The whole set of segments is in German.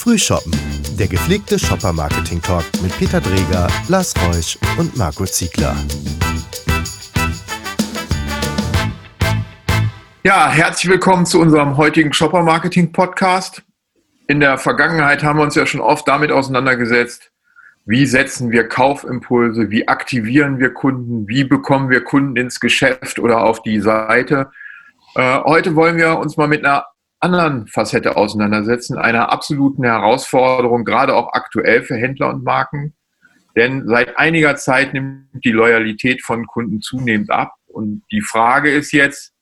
Frühshoppen, der gepflegte Shopper-Marketing-Talk mit Peter Dreger, Lars Reusch und Marco Ziegler. Ja, herzlich willkommen zu unserem heutigen Shopper-Marketing-Podcast. In der Vergangenheit haben wir uns ja schon oft damit auseinandergesetzt, wie setzen wir Kaufimpulse, wie aktivieren wir Kunden, wie bekommen wir Kunden ins Geschäft oder auf die Seite. Äh, heute wollen wir uns mal mit einer anderen Facette auseinandersetzen, einer absoluten Herausforderung, gerade auch aktuell für Händler und Marken. Denn seit einiger Zeit nimmt die Loyalität von Kunden zunehmend ab. Und die Frage ist jetzt,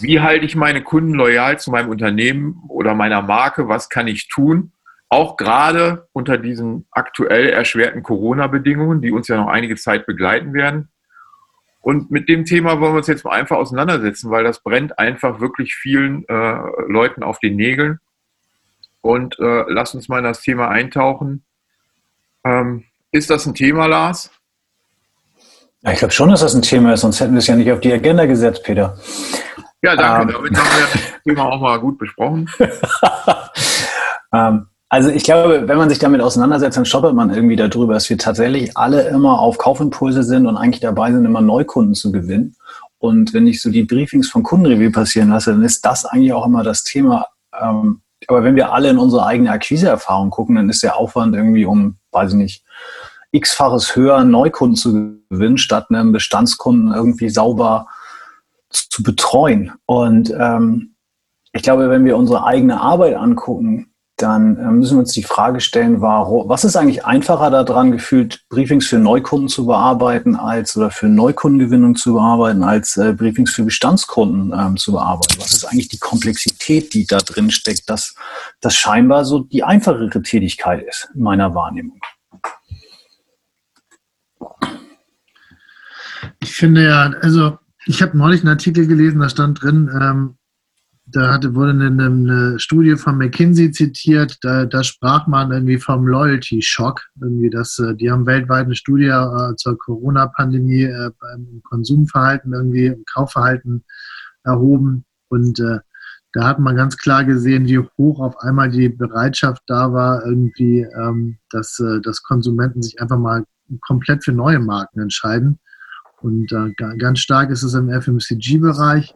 wie halte ich meine Kunden loyal zu meinem Unternehmen oder meiner Marke? Was kann ich tun? Auch gerade unter diesen aktuell erschwerten Corona-Bedingungen, die uns ja noch einige Zeit begleiten werden. Und mit dem Thema wollen wir uns jetzt mal einfach auseinandersetzen, weil das brennt einfach wirklich vielen äh, Leuten auf den Nägeln. Und äh, lass uns mal in das Thema eintauchen. Ähm, ist das ein Thema, Lars? Ja, ich glaube schon, dass das ein Thema ist, sonst hätten wir es ja nicht auf die Agenda gesetzt, Peter. Ja, danke. Ähm. Damit haben wir das Thema auch mal gut besprochen. ähm, also ich glaube, wenn man sich damit auseinandersetzt, dann stoppert man irgendwie darüber, dass wir tatsächlich alle immer auf Kaufimpulse sind und eigentlich dabei sind, immer Neukunden zu gewinnen. Und wenn ich so die Briefings von Kundenreview passieren lasse, dann ist das eigentlich auch immer das Thema. Ähm, aber wenn wir alle in unsere eigene Akquiseerfahrung gucken, dann ist der Aufwand irgendwie um, weiß ich nicht, x-faches höher Neukunden zu gewinnen, statt einem Bestandskunden irgendwie sauber zu betreuen. Und ähm, ich glaube, wenn wir unsere eigene Arbeit angucken, dann äh, müssen wir uns die Frage stellen, warum, was ist eigentlich einfacher daran gefühlt, Briefings für Neukunden zu bearbeiten als oder für Neukundengewinnung zu bearbeiten, als äh, Briefings für Bestandskunden ähm, zu bearbeiten? Was ist eigentlich die Komplexität, die da drin steckt, dass das scheinbar so die einfachere Tätigkeit ist, in meiner Wahrnehmung? Ich finde ja, also ich habe neulich einen Artikel gelesen, da stand drin, ähm, da hatte, wurde eine, eine, Studie von McKinsey zitiert, da, da sprach man irgendwie vom Loyalty-Shock. Irgendwie das, äh, die haben weltweit eine Studie äh, zur Corona-Pandemie äh, beim Konsumverhalten, irgendwie im Kaufverhalten erhoben. Und äh, da hat man ganz klar gesehen, wie hoch auf einmal die Bereitschaft da war, irgendwie, ähm, dass, äh, dass Konsumenten sich einfach mal komplett für neue Marken entscheiden. Und äh, ganz stark ist es im FMCG-Bereich.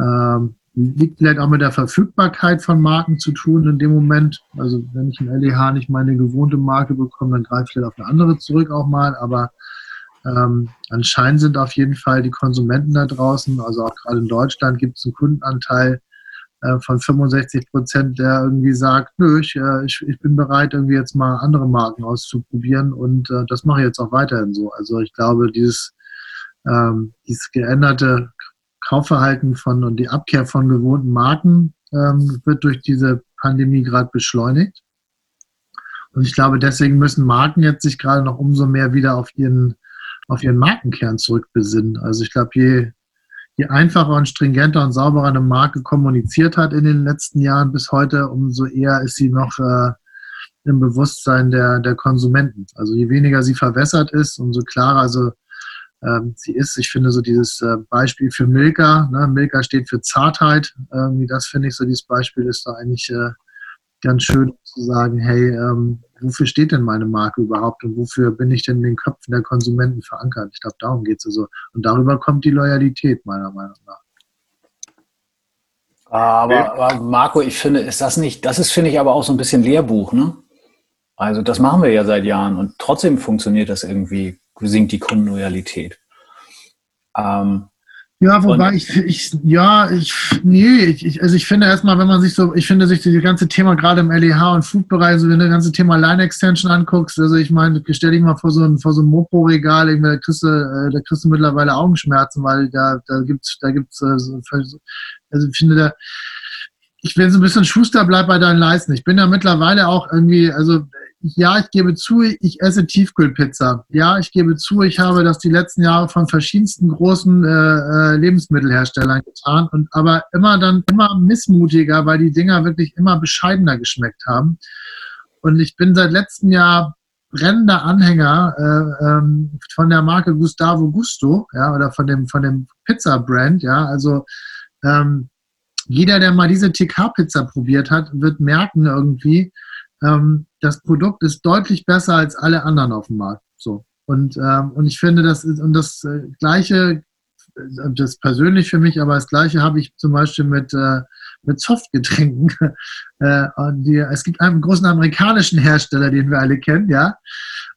Ähm, liegt vielleicht auch mit der Verfügbarkeit von Marken zu tun in dem Moment. Also wenn ich im LEH nicht meine gewohnte Marke bekomme, dann greife ich vielleicht auf eine andere zurück auch mal. Aber ähm, anscheinend sind auf jeden Fall die Konsumenten da draußen, also auch gerade in Deutschland gibt es einen Kundenanteil äh, von 65 Prozent, der irgendwie sagt, nö, ich, äh, ich, ich, bin bereit, irgendwie jetzt mal andere Marken auszuprobieren und äh, das mache ich jetzt auch weiterhin so. Also ich glaube, dieses, ähm, dieses geänderte Kaufverhalten von und die Abkehr von gewohnten Marken ähm, wird durch diese Pandemie gerade beschleunigt. Und ich glaube, deswegen müssen Marken jetzt sich gerade noch umso mehr wieder auf ihren, auf ihren Markenkern zurückbesinnen. Also ich glaube, je, je einfacher und stringenter und sauberer eine Marke kommuniziert hat in den letzten Jahren bis heute, umso eher ist sie noch äh, im Bewusstsein der, der Konsumenten. Also je weniger sie verwässert ist, umso klarer. Also ähm, sie ist. Ich finde so dieses äh, Beispiel für Milka, ne? Milka steht für Zartheit. Irgendwie das finde ich so, dieses Beispiel ist da eigentlich äh, ganz schön zu sagen, hey, ähm, wofür steht denn meine Marke überhaupt und wofür bin ich denn in den Köpfen der Konsumenten verankert? Ich glaube, darum geht es also. Und darüber kommt die Loyalität, meiner Meinung nach. Aber, aber, Marco, ich finde, ist das nicht, das ist, finde ich, aber auch so ein bisschen Lehrbuch, ne? Also das machen wir ja seit Jahren und trotzdem funktioniert das irgendwie sinkt die Kundenloyalität. Ähm, ja, wobei ich, ich, ja, ich, nee, ich, also ich finde erstmal, wenn man sich so, ich finde sich das ganze Thema gerade im LEH und Foodbereich, so wenn du das ganze Thema Line Extension anguckst, also ich meine, stell dich mal vor so ein, vor so ein Mopo-Regal, da kriegst du, äh, da kriegst du mittlerweile Augenschmerzen, weil da, da gibt's, da gibt's, äh, also ich finde da, ich bin so ein bisschen Schuster, bleib bei deinen Leisten. Ich bin ja mittlerweile auch irgendwie, also ja, ich gebe zu, ich esse Tiefkühlpizza. Ja, ich gebe zu, ich habe das die letzten Jahre von verschiedensten großen äh, äh, Lebensmittelherstellern getan und aber immer dann immer missmutiger, weil die Dinger wirklich immer bescheidener geschmeckt haben. Und ich bin seit letztem Jahr brennender Anhänger äh, ähm, von der Marke Gustavo Gusto, ja, oder von dem von dem Pizza Brand, ja, also ähm, jeder, der mal diese TK-Pizza probiert hat, wird merken irgendwie, ähm, das Produkt ist deutlich besser als alle anderen auf dem Markt. So. Und, ähm, und ich finde, das ist, und das äh, Gleiche, äh, das persönlich für mich, aber das Gleiche habe ich zum Beispiel mit, äh, mit Softgetränken. äh, die, es gibt einen großen amerikanischen Hersteller, den wir alle kennen, ja.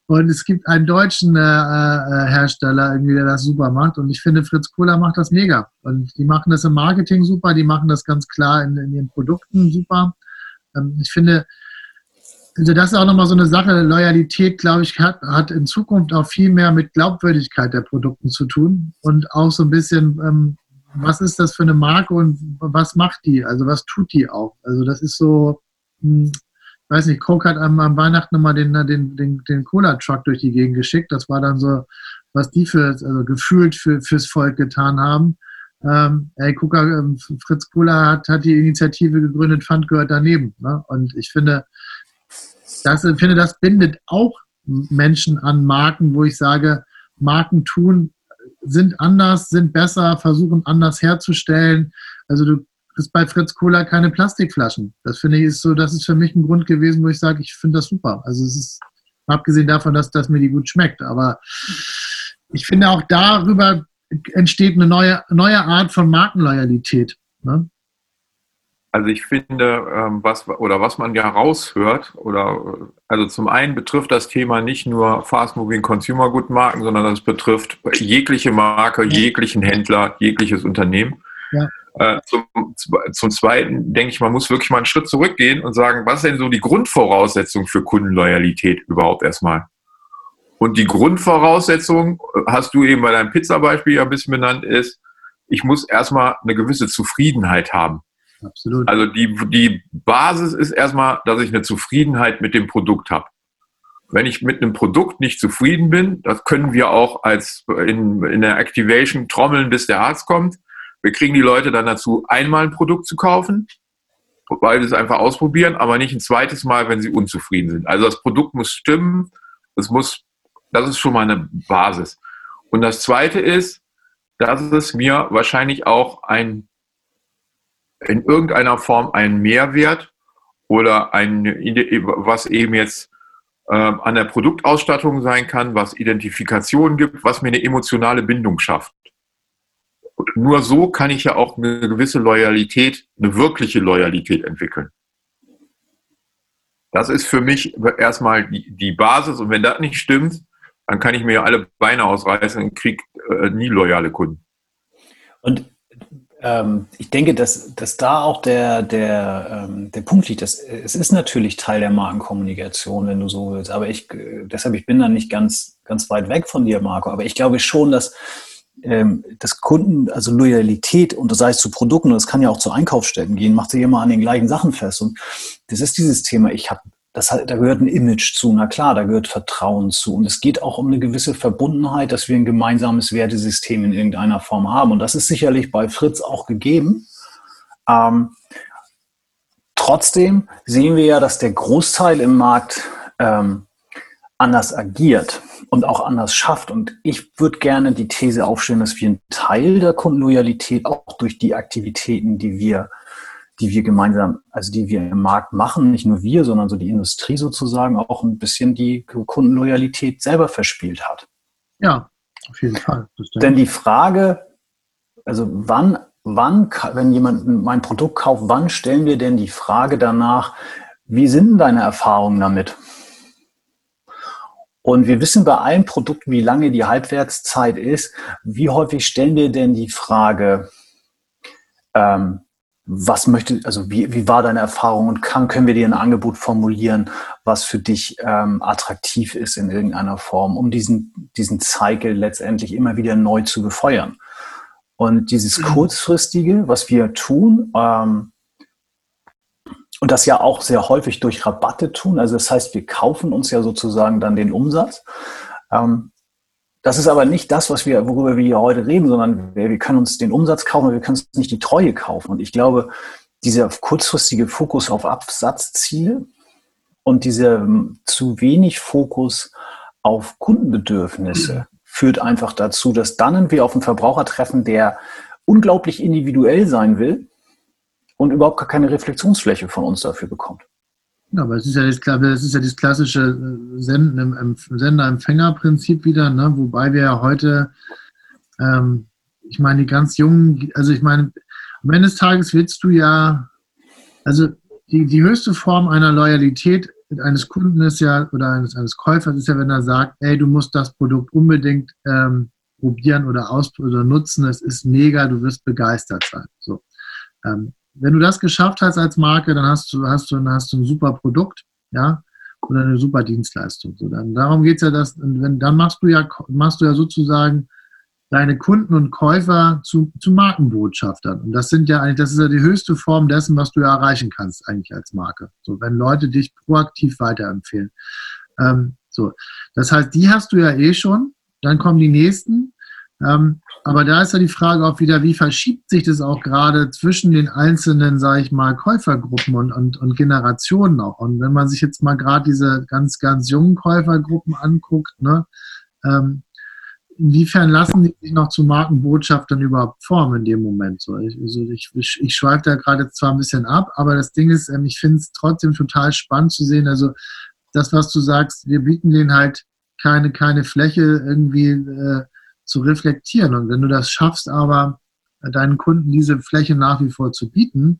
Und es gibt einen deutschen äh, äh, Hersteller, irgendwie, der das super macht. Und ich finde, Fritz Kohler macht das mega. Und die machen das im Marketing super, die machen das ganz klar in, in ihren Produkten super. Ähm, ich finde, also das ist auch nochmal so eine Sache. Loyalität, glaube ich, hat, hat in Zukunft auch viel mehr mit Glaubwürdigkeit der Produkten zu tun und auch so ein bisschen, ähm, was ist das für eine Marke und was macht die? Also was tut die auch? Also das ist so, hm, ich weiß nicht, Coke hat am, am Weihnachten nochmal den, den, den, den Cola-Truck durch die Gegend geschickt. Das war dann so, was die für, also gefühlt für, fürs Volk getan haben. Ähm, ey, Coca, ähm, Fritz Cola hat, hat die Initiative gegründet, Pfand gehört daneben. Ne? Und ich finde, das, ich finde, das bindet auch Menschen an Marken, wo ich sage, Marken tun, sind anders, sind besser, versuchen anders herzustellen. Also du kriegst bei Fritz Cola keine Plastikflaschen. Das finde ich ist so, das ist für mich ein Grund gewesen, wo ich sage, ich finde das super. Also es ist, abgesehen davon, dass, dass mir die gut schmeckt. Aber ich finde auch darüber entsteht eine neue, neue Art von Markenloyalität. Ne? Also ich finde, ähm, was oder was man ja raushört, oder also zum einen betrifft das Thema nicht nur Fast Moving Consumer Good Marken, sondern das betrifft jegliche Marke, jeglichen Händler, jegliches Unternehmen. Ja. Äh, zum, zum Zweiten denke ich, man muss wirklich mal einen Schritt zurückgehen und sagen, was ist denn so die Grundvoraussetzung für Kundenloyalität überhaupt erstmal? Und die Grundvoraussetzung, hast du eben bei deinem Pizza-Beispiel ja ein bisschen benannt, ist, ich muss erstmal eine gewisse Zufriedenheit haben. Absolut. Also die, die Basis ist erstmal, dass ich eine Zufriedenheit mit dem Produkt habe. Wenn ich mit einem Produkt nicht zufrieden bin, das können wir auch als in, in der Activation trommeln, bis der Arzt kommt. Wir kriegen die Leute dann dazu, einmal ein Produkt zu kaufen, weil wir es einfach ausprobieren, aber nicht ein zweites Mal, wenn sie unzufrieden sind. Also das Produkt muss stimmen, es muss, das ist schon mal eine Basis. Und das zweite ist, dass es mir wahrscheinlich auch ein in irgendeiner Form einen Mehrwert oder ein, was eben jetzt äh, an der Produktausstattung sein kann, was Identifikation gibt, was mir eine emotionale Bindung schafft. Und nur so kann ich ja auch eine gewisse Loyalität, eine wirkliche Loyalität entwickeln. Das ist für mich erstmal die, die Basis und wenn das nicht stimmt, dann kann ich mir alle Beine ausreißen und kriege äh, nie loyale Kunden. Und ähm, ich denke, dass, dass da auch der, der, ähm, der Punkt liegt. Dass, es ist natürlich Teil der Markenkommunikation, wenn du so willst. Aber ich, deshalb, ich bin da nicht ganz, ganz weit weg von dir, Marco. Aber ich glaube schon, dass ähm, das Kunden, also Loyalität, und das heißt zu Produkten, und das kann ja auch zu Einkaufsstätten gehen, macht sich immer an den gleichen Sachen fest. Und das ist dieses Thema, ich habe das, da gehört ein Image zu, na klar, da gehört Vertrauen zu. Und es geht auch um eine gewisse Verbundenheit, dass wir ein gemeinsames Wertesystem in irgendeiner Form haben. Und das ist sicherlich bei Fritz auch gegeben. Ähm, trotzdem sehen wir ja, dass der Großteil im Markt ähm, anders agiert und auch anders schafft. Und ich würde gerne die These aufstellen, dass wir einen Teil der Kundenloyalität auch durch die Aktivitäten, die wir die wir gemeinsam, also die wir im Markt machen, nicht nur wir, sondern so die Industrie sozusagen auch ein bisschen die Kundenloyalität selber verspielt hat. Ja, auf jeden Fall. Denn die Frage, also wann, wann, wenn jemand mein Produkt kauft, wann stellen wir denn die Frage danach, wie sind denn deine Erfahrungen damit? Und wir wissen bei allen Produkten, wie lange die Halbwertszeit ist. Wie häufig stellen wir denn die Frage, ähm, was möchte, also wie, wie war deine Erfahrung und kann, können wir dir ein Angebot formulieren, was für dich ähm, attraktiv ist in irgendeiner Form, um diesen, diesen Cycle letztendlich immer wieder neu zu befeuern. Und dieses mhm. kurzfristige, was wir tun, ähm, und das ja auch sehr häufig durch Rabatte tun, also das heißt, wir kaufen uns ja sozusagen dann den Umsatz. Ähm, das ist aber nicht das, was wir, worüber wir hier heute reden, sondern wir, können uns den Umsatz kaufen, wir können uns nicht die Treue kaufen. Und ich glaube, dieser kurzfristige Fokus auf Absatzziele und dieser ähm, zu wenig Fokus auf Kundenbedürfnisse führt einfach dazu, dass dann wir auf einen Verbraucher treffen, der unglaublich individuell sein will und überhaupt gar keine Reflexionsfläche von uns dafür bekommt. Ja, aber es ist ja das, das, ist ja das klassische äh, Sender-Empfänger-Prinzip wieder, ne? wobei wir ja heute, ähm, ich meine, die ganz Jungen, also ich meine, am Ende des Tages willst du ja, also die, die höchste Form einer Loyalität eines Kunden ist ja, oder eines, eines Käufers ist ja, wenn er sagt, ey, du musst das Produkt unbedingt ähm, probieren oder ausprobieren oder nutzen, es ist mega, du wirst begeistert sein. So. Ähm, wenn du das geschafft hast als Marke, dann hast du, hast du, hast du ein super Produkt, ja, oder eine super Dienstleistung. So, dann, darum geht es ja, dass, wenn, dann machst du ja, machst du ja sozusagen deine Kunden und Käufer zu, zu Markenbotschaftern. Und das sind ja eigentlich, das ist ja die höchste Form dessen, was du ja erreichen kannst, eigentlich als Marke. So, wenn Leute dich proaktiv weiterempfehlen. Ähm, so. Das heißt, die hast du ja eh schon. Dann kommen die nächsten. Ähm, aber da ist ja die Frage auch wieder, wie verschiebt sich das auch gerade zwischen den einzelnen, sage ich mal, Käufergruppen und, und, und Generationen auch. Und wenn man sich jetzt mal gerade diese ganz, ganz jungen Käufergruppen anguckt, ne, ähm, inwiefern lassen die sich noch zu Markenbotschaftern überhaupt formen in dem Moment? So, ich, also ich, ich, schweife da gerade zwar ein bisschen ab, aber das Ding ist, ähm, ich finde es trotzdem total spannend zu sehen. Also das, was du sagst, wir bieten denen halt keine, keine Fläche irgendwie äh, zu reflektieren. Und wenn du das schaffst, aber deinen Kunden diese Fläche nach wie vor zu bieten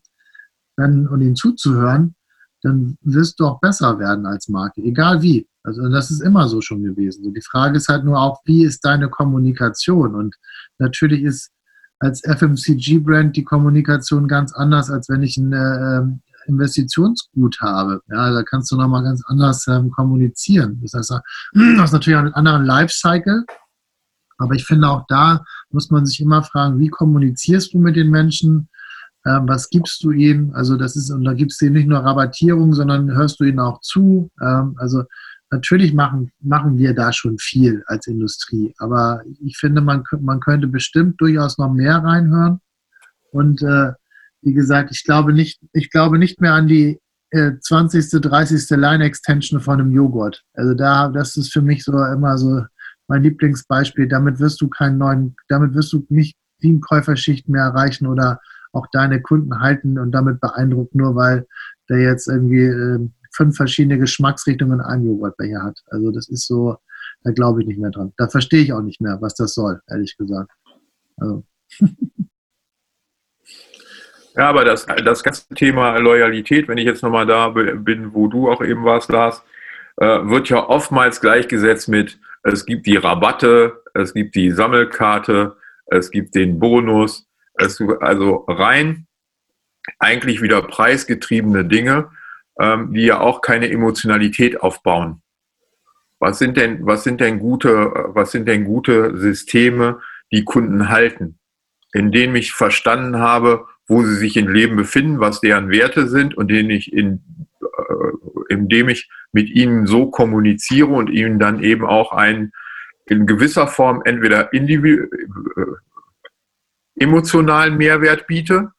dann, und ihnen zuzuhören, dann wirst du auch besser werden als Marke, egal wie. Also das ist immer so schon gewesen. Die Frage ist halt nur auch, wie ist deine Kommunikation? Und natürlich ist als FMCG-Brand die Kommunikation ganz anders, als wenn ich ein äh, Investitionsgut habe. Ja, da kannst du nochmal ganz anders ähm, kommunizieren. Das heißt, du hast natürlich auch einen anderen Lifecycle, aber ich finde auch da muss man sich immer fragen, wie kommunizierst du mit den Menschen? Ähm, was gibst du ihnen? Also das ist, und da gibst du ihnen nicht nur Rabattierung, sondern hörst du ihnen auch zu. Ähm, also natürlich machen, machen wir da schon viel als Industrie. Aber ich finde, man, man könnte bestimmt durchaus noch mehr reinhören. Und äh, wie gesagt, ich glaube nicht, ich glaube nicht mehr an die äh, 20., 30. Line-Extension von einem Joghurt. Also da, das ist für mich so immer so mein Lieblingsbeispiel. Damit wirst du keinen neuen, damit wirst du nicht die Käuferschicht mehr erreichen oder auch deine Kunden halten und damit beeindrucken, nur weil der jetzt irgendwie äh, fünf verschiedene Geschmacksrichtungen in einem Joghurtbecher hat. Also das ist so, da glaube ich nicht mehr dran. Da verstehe ich auch nicht mehr, was das soll, ehrlich gesagt. Also. Ja, aber das, das ganze Thema Loyalität, wenn ich jetzt nochmal da bin, wo du auch eben warst, Lars, äh, wird ja oftmals gleichgesetzt mit, es gibt die Rabatte, es gibt die Sammelkarte, es gibt den Bonus, es, also rein eigentlich wieder preisgetriebene Dinge, ähm, die ja auch keine Emotionalität aufbauen. Was sind denn, was sind denn gute, was sind denn gute Systeme, die Kunden halten, in denen ich verstanden habe, wo sie sich im Leben befinden, was deren Werte sind und denen ich in, indem ich mit ihnen so kommuniziere und ihnen dann eben auch einen in gewisser Form entweder individu äh, emotionalen Mehrwert biete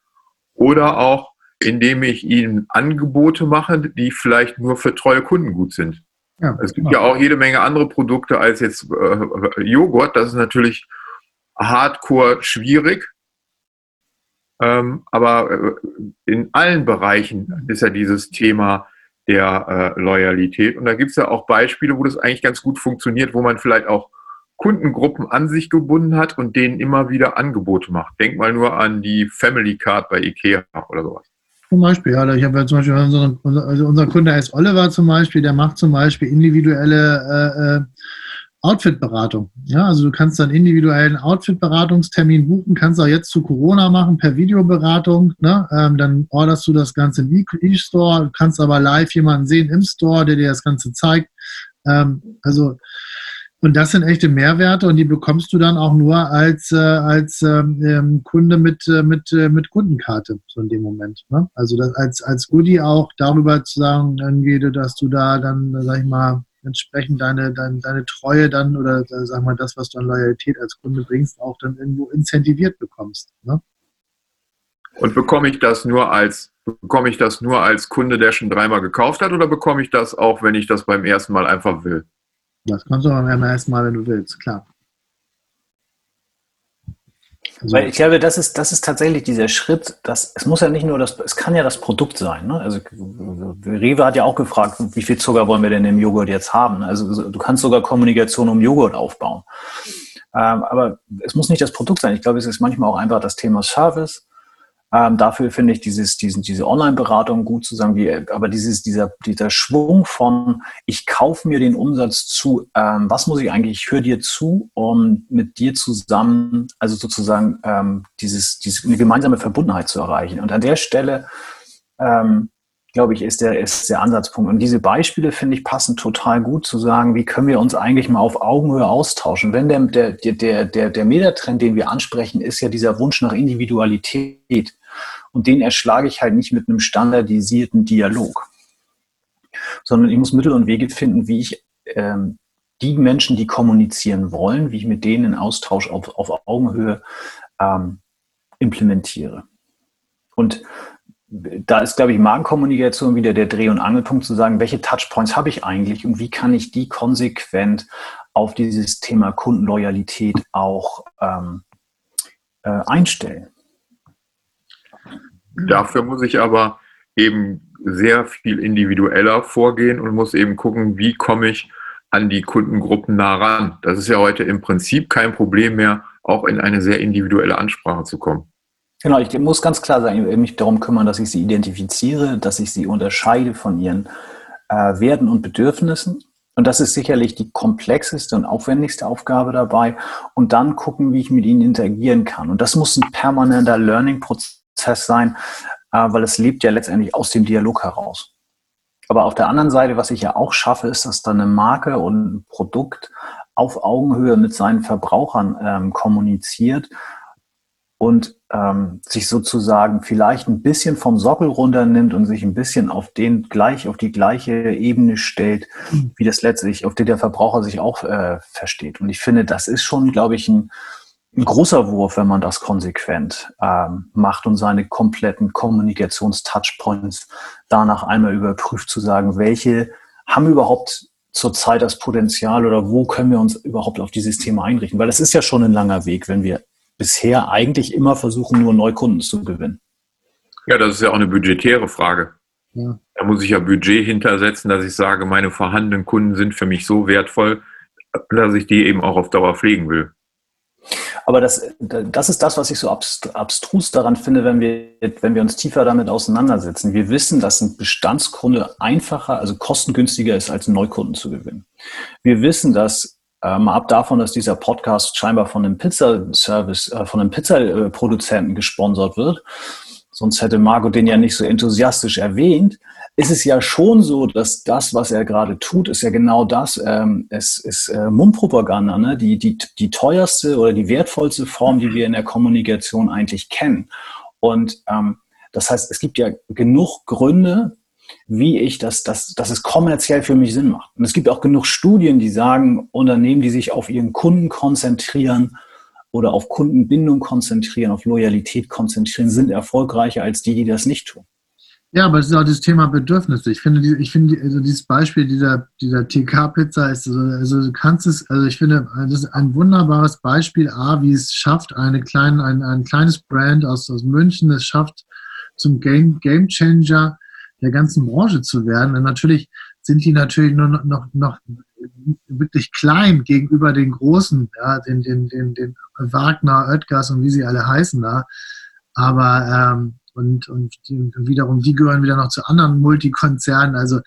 oder auch indem ich ihnen Angebote mache, die vielleicht nur für treue Kunden gut sind. Ja, es gibt ja auch jede Menge andere Produkte als jetzt äh, Joghurt. Das ist natürlich hardcore schwierig. Ähm, aber äh, in allen Bereichen ist ja dieses Thema der äh, Loyalität. Und da gibt es ja auch Beispiele, wo das eigentlich ganz gut funktioniert, wo man vielleicht auch Kundengruppen an sich gebunden hat und denen immer wieder Angebote macht. Denk mal nur an die Family Card bei IKEA oder sowas. Zum Beispiel, ja. Ich habe ja zum Beispiel unseren, also unser Kunde ist Oliver zum Beispiel, der macht zum Beispiel individuelle äh, äh, Outfit-Beratung. Ja, also du kannst dann individuellen Outfit-Beratungstermin buchen, kannst auch jetzt zu Corona machen per Videoberatung. Ne? Ähm, dann orderst du das Ganze im E-Store, kannst aber live jemanden sehen im Store, der dir das Ganze zeigt. Ähm, also und das sind echte Mehrwerte und die bekommst du dann auch nur als, äh, als ähm, ähm Kunde mit, äh, mit, äh, mit Kundenkarte, so in dem Moment. Ne? Also das als, als Goodie auch darüber zu sagen, irgendwie, dass du da dann, sag ich mal, entsprechend deine, deine, deine Treue dann oder äh, sag mal das, was du an Loyalität als Kunde bringst, auch dann irgendwo incentiviert bekommst. Ne? Und bekomme ich das nur als bekomme ich das nur als Kunde, der schon dreimal gekauft hat, oder bekomme ich das auch, wenn ich das beim ersten Mal einfach will? Das kannst du beim ersten Mal, wenn du willst, klar. Also Weil ich glaube, das ist, das ist tatsächlich dieser Schritt, dass es muss ja nicht nur das, es kann ja das Produkt sein. Ne? Also Rewe hat ja auch gefragt, wie viel Zucker wollen wir denn im Joghurt jetzt haben? Also du kannst sogar Kommunikation um Joghurt aufbauen. Ähm, aber es muss nicht das Produkt sein. Ich glaube, es ist manchmal auch einfach das Thema Service. Ähm, dafür finde ich dieses, diesen, diese Online-Beratung gut zusammen, wie, aber dieses, dieser, dieser Schwung von, ich kaufe mir den Umsatz zu, ähm, was muss ich eigentlich, ich höre dir zu, um mit dir zusammen, also sozusagen ähm, dieses, dieses, eine gemeinsame Verbundenheit zu erreichen. Und an der Stelle ähm, glaube ich, ist der, ist der Ansatzpunkt. Und diese Beispiele, finde ich, passen total gut zu sagen, wie können wir uns eigentlich mal auf Augenhöhe austauschen. Wenn der, der, der, der, der Megatrend, den wir ansprechen, ist ja dieser Wunsch nach Individualität. Und den erschlage ich halt nicht mit einem standardisierten Dialog, sondern ich muss Mittel und Wege finden, wie ich ähm, die Menschen, die kommunizieren wollen, wie ich mit denen in Austausch auf, auf Augenhöhe ähm, implementiere. Und da ist, glaube ich, Markenkommunikation wieder der Dreh- und Angelpunkt zu sagen, welche Touchpoints habe ich eigentlich und wie kann ich die konsequent auf dieses Thema Kundenloyalität auch ähm, äh, einstellen. Dafür muss ich aber eben sehr viel individueller vorgehen und muss eben gucken, wie komme ich an die Kundengruppen nah ran. Das ist ja heute im Prinzip kein Problem mehr, auch in eine sehr individuelle Ansprache zu kommen. Genau, ich muss ganz klar sagen, ich will mich darum kümmern, dass ich sie identifiziere, dass ich sie unterscheide von ihren äh, Werten und Bedürfnissen. Und das ist sicherlich die komplexeste und aufwendigste Aufgabe dabei. Und dann gucken, wie ich mit ihnen interagieren kann. Und das muss ein permanenter Learning-Prozess sein, äh, weil es lebt ja letztendlich aus dem Dialog heraus. Aber auf der anderen Seite, was ich ja auch schaffe, ist, dass dann eine Marke und ein Produkt auf Augenhöhe mit seinen Verbrauchern ähm, kommuniziert und ähm, sich sozusagen vielleicht ein bisschen vom Sockel runternimmt und sich ein bisschen auf den gleich, auf die gleiche Ebene stellt, mhm. wie das letztlich, auf die der Verbraucher sich auch äh, versteht. Und ich finde, das ist schon, glaube ich, ein, ein großer Wurf, wenn man das konsequent ähm, macht und seine kompletten Kommunikations-Touchpoints danach einmal überprüft, zu sagen, welche haben überhaupt zurzeit das Potenzial oder wo können wir uns überhaupt auf dieses Thema einrichten? Weil das ist ja schon ein langer Weg, wenn wir bisher eigentlich immer versuchen, nur Neukunden zu gewinnen. Ja, das ist ja auch eine budgetäre Frage. Ja. Da muss ich ja Budget hintersetzen, dass ich sage, meine vorhandenen Kunden sind für mich so wertvoll, dass ich die eben auch auf Dauer pflegen will. Aber das, das ist das, was ich so abstrus daran finde, wenn wir, wenn wir uns tiefer damit auseinandersetzen. Wir wissen, dass ein Bestandskunde einfacher, also kostengünstiger ist, als einen Neukunden zu gewinnen. Wir wissen, dass äh, mal ab davon, dass dieser Podcast scheinbar von einem Pizzaservice, äh, von einem Pizzaproduzenten gesponsert wird, sonst hätte Marco den ja nicht so enthusiastisch erwähnt, ist es ja schon so, dass das, was er gerade tut, ist ja genau das. Ähm, es ist äh, Mundpropaganda, ne? die, die, die teuerste oder die wertvollste Form, die wir in der Kommunikation eigentlich kennen. Und ähm, das heißt, es gibt ja genug Gründe, wie ich das, das, dass es kommerziell für mich Sinn macht. Und es gibt auch genug Studien, die sagen, Unternehmen, die sich auf ihren Kunden konzentrieren oder auf Kundenbindung konzentrieren, auf Loyalität konzentrieren, sind erfolgreicher als die, die das nicht tun. Ja, aber es ist auch das Thema Bedürfnisse. Ich finde, ich finde also dieses Beispiel dieser, dieser TK-Pizza ist, also, also du kannst es, also ich finde, das ist ein wunderbares Beispiel, A, wie es schafft, eine kleine, ein, ein kleines Brand aus, aus München, es schafft zum Game, Game Changer, der ganzen Branche zu werden. Und natürlich sind die natürlich nur noch, noch, noch wirklich klein gegenüber den Großen, ja, den, den, den, den Wagner, Oetgers und wie sie alle heißen da. Aber ähm, und, und wiederum, die gehören wieder noch zu anderen Multikonzernen. Also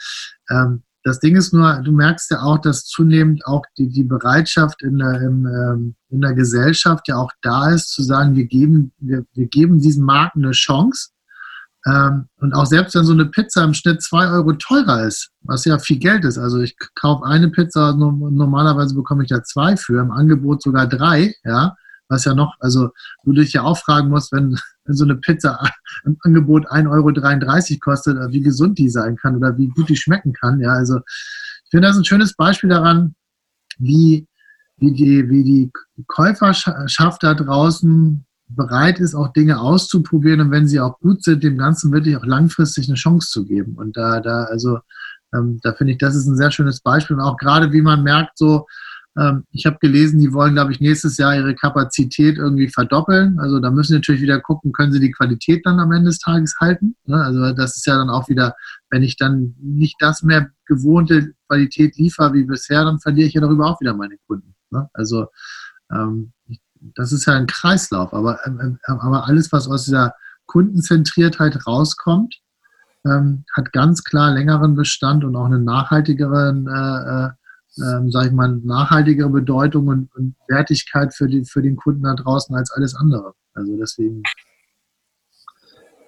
ähm, das Ding ist nur, du merkst ja auch, dass zunehmend auch die, die Bereitschaft in der, im, ähm, in der Gesellschaft ja auch da ist, zu sagen, wir geben, wir, wir geben diesen Marken eine Chance ähm, und auch selbst wenn so eine Pizza im Schnitt zwei Euro teurer ist, was ja viel Geld ist, also ich kaufe eine Pizza, normalerweise bekomme ich da zwei für, im Angebot sogar drei, ja, was ja noch, also du dich ja auch fragen musst, wenn, wenn so eine Pizza im Angebot 1,33 Euro kostet, wie gesund die sein kann oder wie gut die schmecken kann, ja, also ich finde das ein schönes Beispiel daran, wie, wie die, wie die Käuferschaft da draußen bereit ist, auch Dinge auszuprobieren und wenn sie auch gut sind, dem Ganzen wirklich auch langfristig eine Chance zu geben. Und da, da, also, ähm, da finde ich, das ist ein sehr schönes Beispiel und auch gerade, wie man merkt, so, ich habe gelesen, die wollen, glaube ich, nächstes Jahr ihre Kapazität irgendwie verdoppeln. Also da müssen sie natürlich wieder gucken, können sie die Qualität dann am Ende des Tages halten. Ne? Also das ist ja dann auch wieder, wenn ich dann nicht das mehr gewohnte Qualität liefere wie bisher, dann verliere ich ja darüber auch wieder meine Kunden. Ne? Also ähm, das ist ja ein Kreislauf, aber, ähm, aber alles, was aus dieser Kundenzentriertheit rauskommt, ähm, hat ganz klar längeren Bestand und auch eine nachhaltigeren, äh, äh, ähm, sage ich mal, nachhaltigere Bedeutung und, und, Wertigkeit für, die, für den Kunden da draußen als alles andere. Also deswegen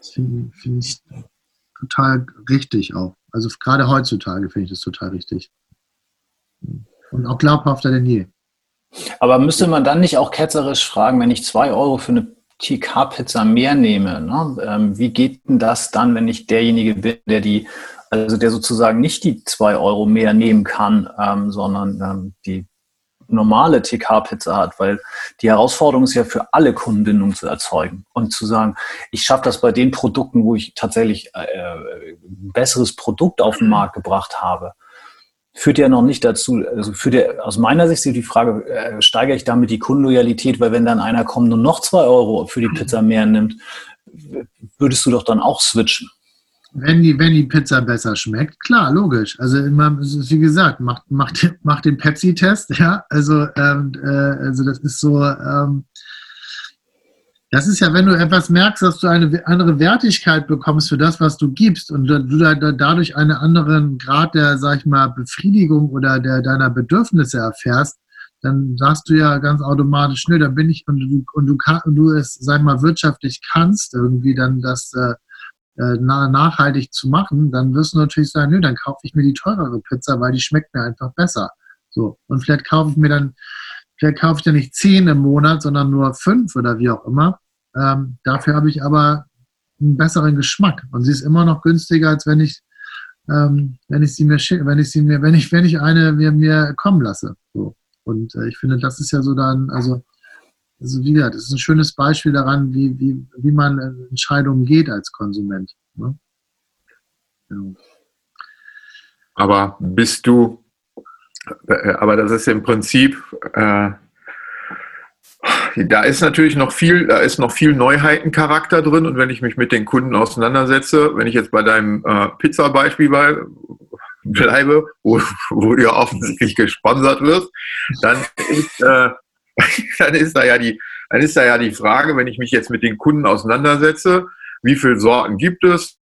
finde find ich total richtig auch. Also gerade heutzutage finde ich das total richtig. Und auch glaubhafter denn je. Aber müsste man dann nicht auch ketzerisch fragen, wenn ich zwei Euro für eine TK-Pizza mehr nehme, ne? ähm, wie geht denn das dann, wenn ich derjenige bin, der die, also der sozusagen nicht die zwei Euro mehr nehmen kann, ähm, sondern ähm, die normale TK-Pizza hat, weil die Herausforderung ist ja für alle Kundenbindung zu erzeugen und zu sagen, ich schaffe das bei den Produkten, wo ich tatsächlich äh, ein besseres Produkt auf den Markt gebracht habe. Führt ja noch nicht dazu, also führt ja, aus meiner Sicht ist die Frage, äh, steigere ich damit die Kundenloyalität, weil wenn dann einer kommt und noch zwei Euro für die Pizza mehr nimmt, würdest du doch dann auch switchen. Wenn die, wenn die Pizza besser schmeckt, klar, logisch. Also immer, wie gesagt, macht, macht, macht den Pepsi-Test, ja. Also, ähm, äh, also das ist so, ähm, das ist ja, wenn du etwas merkst, dass du eine andere Wertigkeit bekommst für das, was du gibst und du dadurch einen anderen Grad der, sag ich mal, Befriedigung oder der, deiner Bedürfnisse erfährst, dann sagst du ja ganz automatisch, nö, da bin ich und du, und du, und du es, sag ich mal, wirtschaftlich kannst, irgendwie dann das äh, äh nachhaltig zu machen, dann wirst du natürlich sagen, nö, dann kaufe ich mir die teurere Pizza, weil die schmeckt mir einfach besser. So. Und vielleicht kaufe ich mir dann, vielleicht kaufe ich ja nicht zehn im Monat, sondern nur fünf oder wie auch immer. Ähm, dafür habe ich aber einen besseren Geschmack und sie ist immer noch günstiger, als wenn ich, ähm, wenn ich sie mir wenn ich sie mir, wenn ich, wenn ich eine mir, mir kommen lasse. So. Und äh, ich finde, das ist ja so dann, also, also wie gesagt, das ist ein schönes Beispiel daran, wie, wie, wie man Entscheidungen geht als Konsument. Ne? Ja. Aber bist du, äh, aber das ist im Prinzip, äh, da ist natürlich noch viel, da ist noch viel Neuheitencharakter drin und wenn ich mich mit den Kunden auseinandersetze, wenn ich jetzt bei deinem äh, Pizza-Beispiel bleibe, wo, wo du ja offensichtlich gesponsert wirst, dann ist, äh, dann ist da ja die, dann ist da ja die Frage, wenn ich mich jetzt mit den Kunden auseinandersetze, wie viele Sorten gibt es,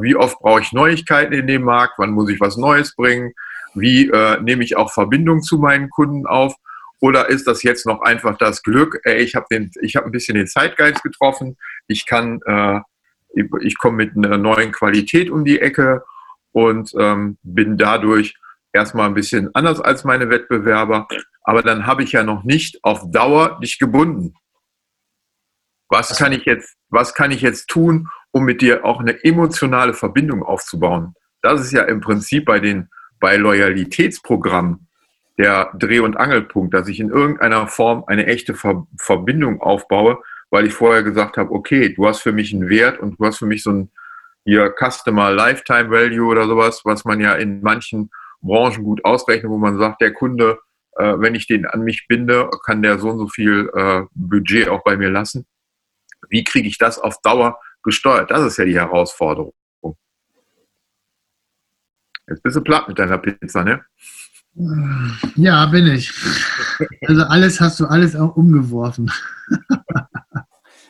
wie oft brauche ich Neuigkeiten in dem Markt, wann muss ich was Neues bringen, wie äh, nehme ich auch Verbindung zu meinen Kunden auf? Oder ist das jetzt noch einfach das Glück, ey, ich habe hab ein bisschen den Zeitgeist getroffen, ich kann, äh, ich, komme mit einer neuen Qualität um die Ecke und ähm, bin dadurch erstmal ein bisschen anders als meine Wettbewerber, aber dann habe ich ja noch nicht auf Dauer dich gebunden. Was kann ich jetzt, was kann ich jetzt tun, um mit dir auch eine emotionale Verbindung aufzubauen? Das ist ja im Prinzip bei den, bei Loyalitätsprogrammen der Dreh- und Angelpunkt, dass ich in irgendeiner Form eine echte Ver Verbindung aufbaue, weil ich vorher gesagt habe, okay, du hast für mich einen Wert und du hast für mich so ein hier Customer Lifetime Value oder sowas, was man ja in manchen Branchen gut ausrechnet, wo man sagt, der Kunde, äh, wenn ich den an mich binde, kann der so und so viel äh, Budget auch bei mir lassen. Wie kriege ich das auf Dauer gesteuert? Das ist ja die Herausforderung. Jetzt bist du platt mit deiner Pizza, ne? Ja, bin ich. Also alles hast du alles auch umgeworfen.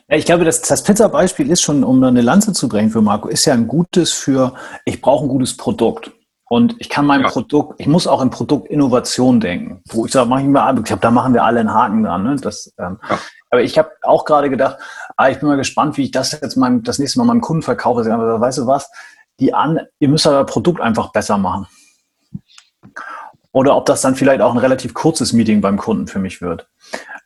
Ja, ich glaube, das, das Pizza-Beispiel ist schon, um eine Lanze zu brechen für Marco, ist ja ein gutes für, ich brauche ein gutes Produkt. Und ich kann mein ja. Produkt, ich muss auch im Produkt Innovation denken. Wo ich sage, mach ich mal, ich glaube, da machen wir alle einen Haken dran. Ne? Das, ähm, ja. Aber ich habe auch gerade gedacht, ah, ich bin mal gespannt, wie ich das jetzt meinem, das nächste Mal meinem Kunden verkaufe. Aber weißt du was? Die an, ihr müsst euer Produkt einfach besser machen. Oder ob das dann vielleicht auch ein relativ kurzes Meeting beim Kunden für mich wird.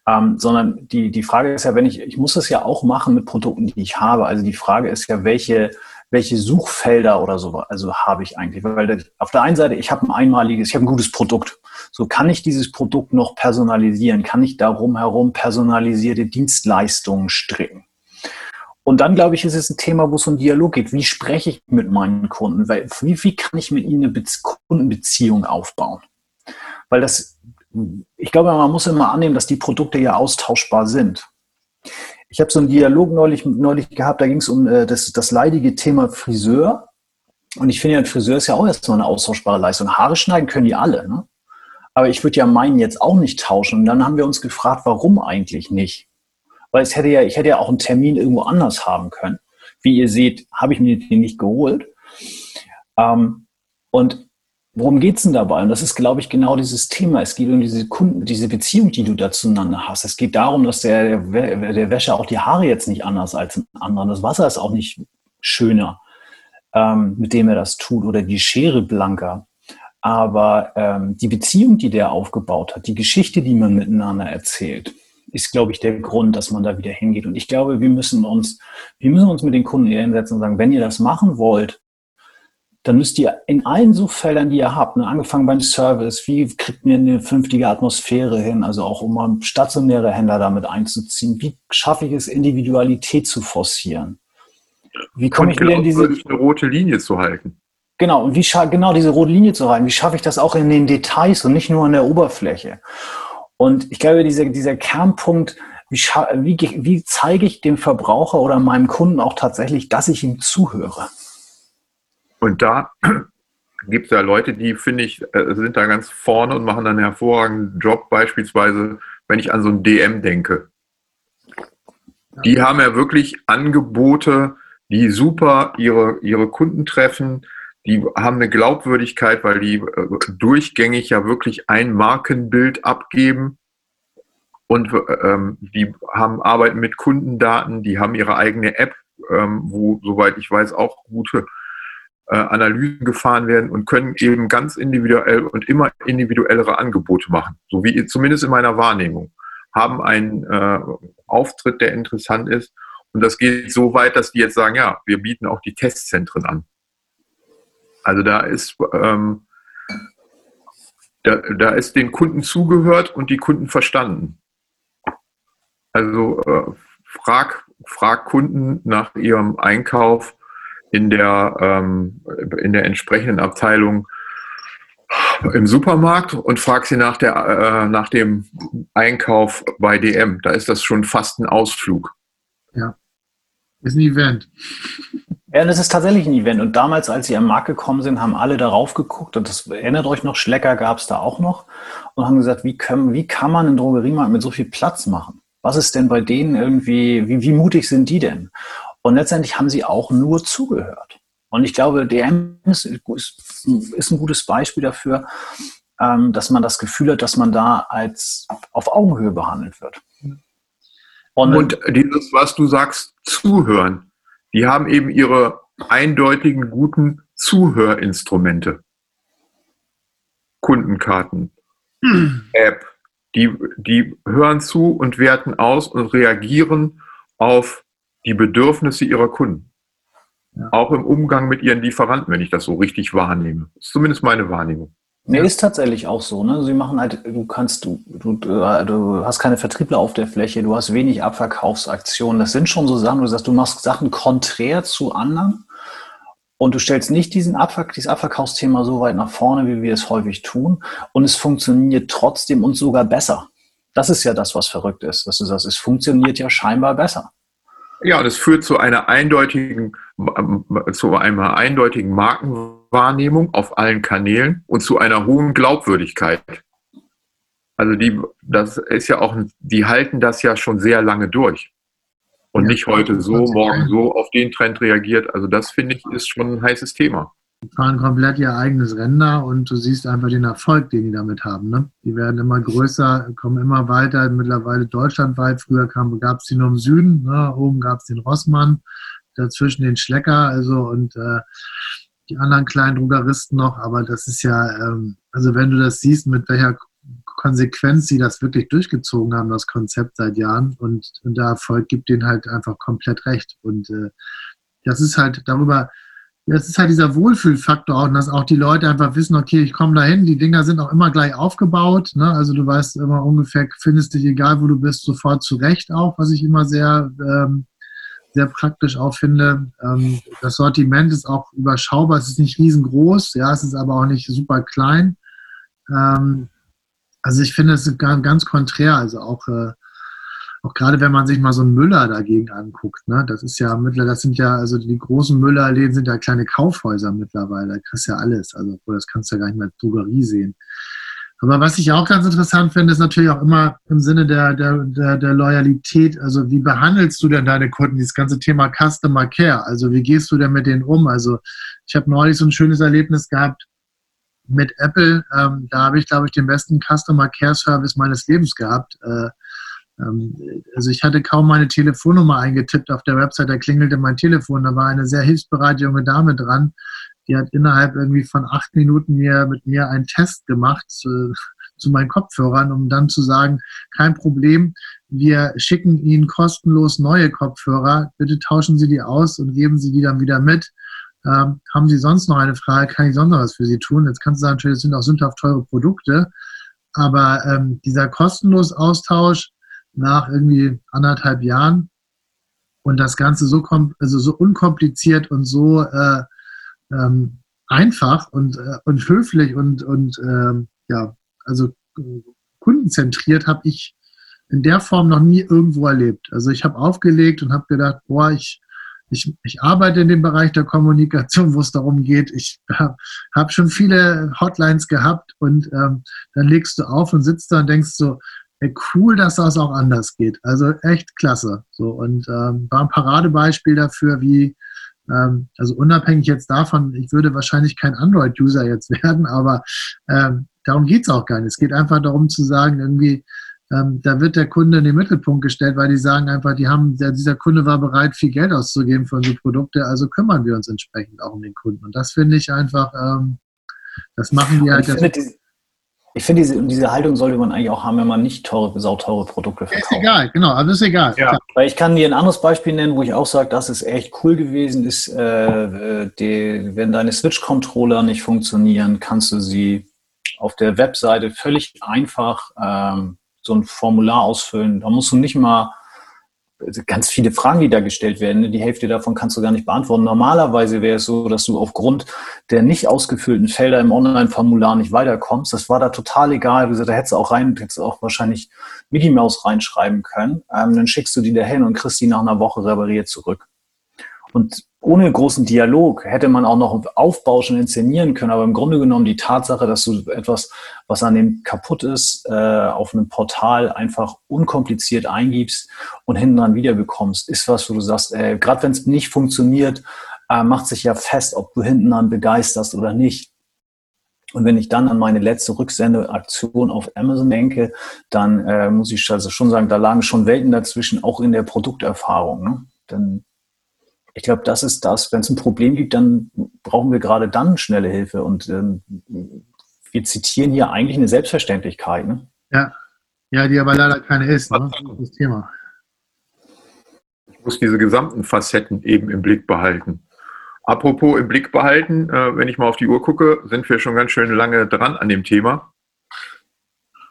Ähm, sondern die, die Frage ist ja, wenn ich, ich muss das ja auch machen mit Produkten, die ich habe. Also die Frage ist ja, welche, welche Suchfelder oder so, also habe ich eigentlich? Weil auf der einen Seite, ich habe ein einmaliges, ich habe ein gutes Produkt. So kann ich dieses Produkt noch personalisieren? Kann ich darum herum personalisierte Dienstleistungen stricken? Und dann, glaube ich, ist es ein Thema, wo es um Dialog geht. Wie spreche ich mit meinen Kunden? Wie, wie kann ich mit ihnen eine Kundenbeziehung aufbauen? Weil das ich glaube, man muss immer annehmen, dass die Produkte ja austauschbar sind. Ich habe so einen Dialog neulich, neulich gehabt, da ging es um äh, das, das leidige Thema Friseur. Und ich finde ja, ein Friseur ist ja auch erstmal eine austauschbare Leistung. Haare schneiden können die alle, ne? Aber ich würde ja meinen jetzt auch nicht tauschen. Und dann haben wir uns gefragt, warum eigentlich nicht? Weil es hätte ja, ich hätte ja auch einen Termin irgendwo anders haben können. Wie ihr seht, habe ich mir den nicht geholt. Ähm, und worum geht es denn dabei? Und das ist, glaube ich, genau dieses Thema. Es geht um diese Kunden, diese Beziehung, die du da zueinander hast. Es geht darum, dass der, der, der Wäsche auch die Haare jetzt nicht anders als ein anderer. Das Wasser ist auch nicht schöner, ähm, mit dem er das tut, oder die Schere blanker. Aber ähm, die Beziehung, die der aufgebaut hat, die Geschichte, die man miteinander erzählt, ist, glaube ich, der Grund, dass man da wieder hingeht. Und ich glaube, wir müssen uns, wir müssen uns mit den Kunden eher hinsetzen und sagen, wenn ihr das machen wollt, dann müsst ihr in allen so Feldern, die ihr habt, ne, angefangen beim Service, wie kriegt mir eine vernünftige Atmosphäre hin, also auch um mal stationäre Händler damit einzuziehen, wie schaffe ich es, Individualität zu forcieren? Wie komme ich wieder in diese eine rote Linie zu halten? Genau, und wie genau diese rote Linie zu halten? Wie schaffe ich das auch in den Details und nicht nur an der Oberfläche? Und ich glaube, dieser, dieser Kernpunkt, wie, wie, wie zeige ich dem Verbraucher oder meinem Kunden auch tatsächlich, dass ich ihm zuhöre? Und da gibt es ja Leute, die, finde ich, äh, sind da ganz vorne und machen einen hervorragenden Job, beispielsweise, wenn ich an so ein DM denke. Die haben ja wirklich Angebote, die super ihre, ihre Kunden treffen. Die haben eine Glaubwürdigkeit, weil die äh, durchgängig ja wirklich ein Markenbild abgeben. Und ähm, die haben arbeiten mit Kundendaten, die haben ihre eigene App, ähm, wo, soweit ich weiß, auch gute äh, Analysen gefahren werden und können eben ganz individuell und immer individuellere Angebote machen, so wie zumindest in meiner Wahrnehmung, haben einen äh, Auftritt, der interessant ist. Und das geht so weit, dass die jetzt sagen, ja, wir bieten auch die Testzentren an. Also da ist, ähm, da, da ist den Kunden zugehört und die Kunden verstanden. Also äh, frag, frag Kunden nach ihrem Einkauf, in der, ähm, in der entsprechenden Abteilung im Supermarkt und frag sie nach, der, äh, nach dem Einkauf bei DM. Da ist das schon fast ein Ausflug. Ja, ist ein Event. Ja, das ist tatsächlich ein Event. Und damals, als sie am Markt gekommen sind, haben alle darauf geguckt. Und das erinnert euch noch, Schlecker gab es da auch noch. Und haben gesagt, wie, können, wie kann man einen Drogeriemarkt mit so viel Platz machen? Was ist denn bei denen irgendwie, wie, wie mutig sind die denn? Und letztendlich haben sie auch nur zugehört. Und ich glaube, DM ist, ist ein gutes Beispiel dafür, ähm, dass man das Gefühl hat, dass man da als auf Augenhöhe behandelt wird. Und, Und dieses, was du sagst, zuhören, die haben eben ihre eindeutigen guten Zuhörinstrumente. Kundenkarten, App, die, die hören zu und werten aus und reagieren auf die Bedürfnisse ihrer Kunden. Ja. Auch im Umgang mit ihren Lieferanten, wenn ich das so richtig wahrnehme. Das ist zumindest meine Wahrnehmung. Nee, ist tatsächlich auch so. Ne? Sie machen halt, du kannst, du, du, du hast keine Vertriebler auf der Fläche, du hast wenig Abverkaufsaktionen. Das sind schon so Sachen, du sagst, du machst Sachen konträr zu anderen und du stellst nicht diesen Abver dieses Abverkaufsthema so weit nach vorne, wie wir es häufig tun. Und es funktioniert trotzdem und sogar besser. Das ist ja das, was verrückt ist, dass du sagst, es funktioniert ja scheinbar besser. Ja, und es führt zu einer eindeutigen, zu einer eindeutigen Markenwahrnehmung auf allen Kanälen und zu einer hohen Glaubwürdigkeit. Also die, das ist ja auch, die halten das ja schon sehr lange durch. Und ja, nicht heute so, morgen so auf den Trend reagiert. Also das finde ich ist schon ein heißes Thema fahren komplett ihr eigenes Render und du siehst einfach den Erfolg, den die damit haben. Ne? Die werden immer größer, kommen immer weiter, mittlerweile deutschlandweit. Früher gab es die nur im Süden, ne? oben gab es den Rossmann, dazwischen den Schlecker, also und äh, die anderen kleinen Drogeristen noch, aber das ist ja, ähm, also wenn du das siehst, mit welcher Konsequenz sie das wirklich durchgezogen haben, das Konzept seit Jahren und, und der Erfolg gibt denen halt einfach komplett recht und äh, das ist halt darüber, das ist halt dieser Wohlfühlfaktor auch, dass auch die Leute einfach wissen, okay, ich komme dahin, die Dinger sind auch immer gleich aufgebaut. Ne? Also du weißt immer ungefähr, findest dich, egal wo du bist, sofort zurecht auch, was ich immer sehr, ähm, sehr praktisch auch finde. Ähm, das Sortiment ist auch überschaubar, es ist nicht riesengroß, ja, es ist aber auch nicht super klein. Ähm, Also ich finde es ganz konträr. Also auch, äh, auch gerade wenn man sich mal so einen Müller dagegen anguckt, ne, das ist ja mittlerweile, das sind ja, also die großen Müllerläden sind ja kleine Kaufhäuser mittlerweile. Da kriegst du ja alles. Also das kannst du ja gar nicht mehr als Drogerie sehen. Aber was ich auch ganz interessant finde, ist natürlich auch immer im Sinne der, der, der, der Loyalität. Also wie behandelst du denn deine Kunden? Dieses ganze Thema Customer Care. Also wie gehst du denn mit denen um? Also ich habe neulich so ein schönes Erlebnis gehabt mit Apple. Ähm, da habe ich, glaube ich, den besten Customer Care Service meines Lebens gehabt. Äh, also ich hatte kaum meine Telefonnummer eingetippt auf der Website, da klingelte mein Telefon, da war eine sehr hilfsbereite junge Dame dran, die hat innerhalb irgendwie von acht Minuten mir mit mir einen Test gemacht zu, zu meinen Kopfhörern, um dann zu sagen, kein Problem, wir schicken Ihnen kostenlos neue Kopfhörer, bitte tauschen Sie die aus und geben Sie die dann wieder mit. Ähm, haben Sie sonst noch eine Frage? Kann ich sonst noch was für Sie tun? Jetzt kannst du sagen, das sind auch sündhaft teure Produkte, aber ähm, dieser kostenlos Austausch nach irgendwie anderthalb Jahren und das Ganze so, also so unkompliziert und so äh, ähm, einfach und, äh, und höflich und, und ähm, ja, also äh, kundenzentriert habe ich in der Form noch nie irgendwo erlebt. Also ich habe aufgelegt und habe gedacht, boah, ich, ich, ich arbeite in dem Bereich der Kommunikation, wo es darum geht. Ich habe hab schon viele Hotlines gehabt und ähm, dann legst du auf und sitzt da und denkst so, cool, dass das auch anders geht. Also echt klasse. So und ähm, war ein Paradebeispiel dafür, wie ähm, also unabhängig jetzt davon, ich würde wahrscheinlich kein Android-User jetzt werden, aber ähm, darum geht es auch gar nicht. Es geht einfach darum zu sagen, irgendwie, ähm, da wird der Kunde in den Mittelpunkt gestellt, weil die sagen einfach, die haben, der, dieser Kunde war bereit, viel Geld auszugeben für unsere Produkte, also kümmern wir uns entsprechend auch um den Kunden. Und das finde ich einfach, ähm, das machen wir halt. Ich finde, diese, diese Haltung sollte man eigentlich auch haben, wenn man nicht teure, sauteure Produkte verkauft. Ist egal, genau, also ist egal. Ja. Weil ich kann dir ein anderes Beispiel nennen, wo ich auch sage, das ist echt cool gewesen, ist, äh, die, wenn deine Switch-Controller nicht funktionieren, kannst du sie auf der Webseite völlig einfach ähm, so ein Formular ausfüllen. Da musst du nicht mal ganz viele Fragen, die da gestellt werden. Ne? Die Hälfte davon kannst du gar nicht beantworten. Normalerweise wäre es so, dass du aufgrund der nicht ausgefüllten Felder im Online-Formular nicht weiterkommst. Das war da total egal. Da hättest du auch rein, hättest du auch wahrscheinlich Mickey Mouse reinschreiben können. Ähm, dann schickst du die dahin und kriegst die nach einer Woche repariert zurück. Und ohne großen Dialog hätte man auch noch aufbauschen inszenieren können, aber im Grunde genommen die Tatsache, dass du etwas, was an dem kaputt ist, äh, auf einem Portal einfach unkompliziert eingibst und hinten dran wiederbekommst, ist was, wo du sagst, äh, gerade wenn es nicht funktioniert, äh, macht sich ja fest, ob du hinten dran begeisterst oder nicht. Und wenn ich dann an meine letzte Rücksendeaktion auf Amazon denke, dann äh, muss ich also schon sagen, da lagen schon Welten dazwischen, auch in der Produkterfahrung. Ne? Denn ich glaube, das ist das. Wenn es ein Problem gibt, dann brauchen wir gerade dann schnelle Hilfe. Und ähm, wir zitieren hier eigentlich eine Selbstverständlichkeit. Ne? Ja. ja, die aber leider keine ist. Ne? Das Thema. Ich muss diese gesamten Facetten eben im Blick behalten. Apropos im Blick behalten, äh, wenn ich mal auf die Uhr gucke, sind wir schon ganz schön lange dran an dem Thema.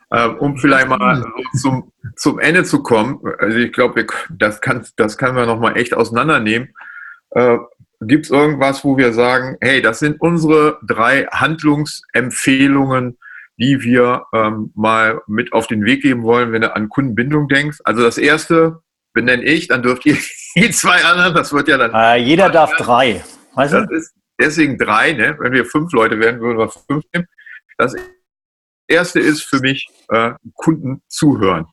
Ähm, um vielleicht mal zum, zum Ende zu kommen, also ich glaube, das kann, das kann man nochmal echt auseinandernehmen. Äh, Gibt es irgendwas, wo wir sagen, hey, das sind unsere drei Handlungsempfehlungen, die wir ähm, mal mit auf den Weg geben wollen, wenn du an Kundenbindung denkst? Also das erste benenne ich, dann dürft ihr die zwei anderen, das wird ja dann. Äh, jeder darf drei. Weißt du? deswegen drei, ne? wenn wir fünf Leute wären, würden wir fünf nehmen. Das erste ist für mich äh, Kunden zuhören.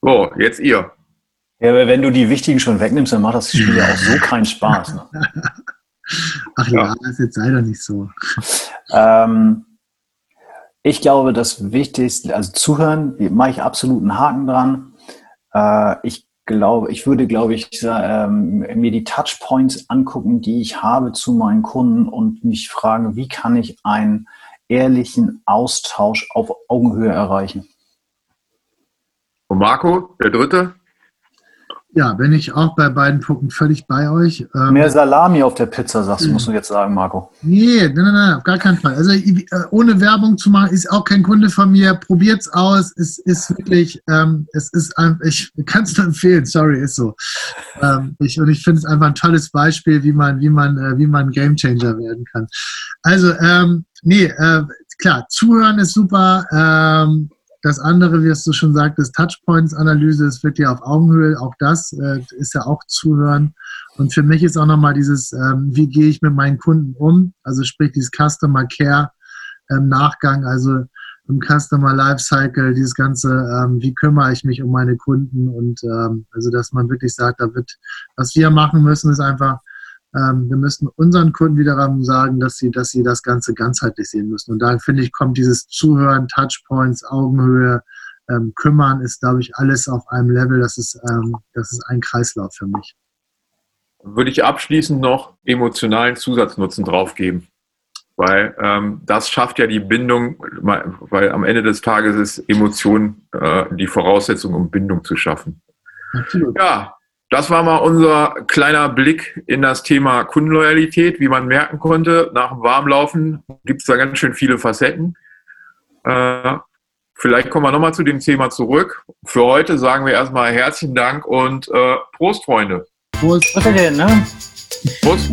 So, jetzt ihr. Ja, aber wenn du die wichtigen schon wegnimmst, dann macht das Spiel ja auch so keinen Spaß. Ne? Ach ja, ja, das jetzt leider nicht so. Ähm, ich glaube, das Wichtigste, also zuhören, mache ich absolut einen Haken dran. Äh, ich glaube, ich würde, glaube ich, ähm, mir die Touchpoints angucken, die ich habe zu meinen Kunden und mich fragen, wie kann ich einen ehrlichen Austausch auf Augenhöhe erreichen. Und Marco, der dritte? Ja, bin ich auch bei beiden Punkten völlig bei euch. Ähm, Mehr Salami auf der Pizza, sagst du, musst du jetzt sagen, Marco. Nee, nein, nein, nein, auf gar keinen Fall. Also äh, ohne Werbung zu machen, ist auch kein Kunde von mir. Probiert's aus. Es ist wirklich, ähm, es ist ein, ich kann es nur empfehlen, sorry, ist so. Ähm, ich, und ich finde es einfach ein tolles Beispiel, wie man, wie man, äh, wie man Gamechanger werden kann. Also, ähm, nee, äh, klar, zuhören ist super. Ähm, das andere, wie du schon sagtest, Touchpoints-Analyse ist wirklich auf Augenhöhe. Auch das äh, ist ja auch Zuhören. Und für mich ist auch nochmal dieses, ähm, wie gehe ich mit meinen Kunden um? Also sprich dieses Customer Care im Nachgang, also im Customer Lifecycle, dieses ganze, ähm, wie kümmere ich mich um meine Kunden? Und ähm, also, dass man wirklich sagt, da wird, was wir machen müssen, ist einfach ähm, wir müssen unseren Kunden wiederum sagen, dass sie, dass sie das Ganze ganzheitlich sehen müssen. Und da finde ich, kommt dieses Zuhören, Touchpoints, Augenhöhe, ähm, Kümmern, ist, glaube ich, alles auf einem Level. Das ist, ähm, das ist ein Kreislauf für mich. Würde ich abschließend noch emotionalen Zusatznutzen draufgeben. Weil ähm, das schafft ja die Bindung, weil am Ende des Tages ist Emotion äh, die Voraussetzung, um Bindung zu schaffen. Absolut. Ja, das war mal unser kleiner Blick in das Thema Kundenloyalität. Wie man merken konnte, nach dem Warmlaufen gibt es da ganz schön viele Facetten. Äh, vielleicht kommen wir nochmal zu dem Thema zurück. Für heute sagen wir erstmal herzlichen Dank und äh, Prost, Freunde. Prost. Was denn, ne? Prost.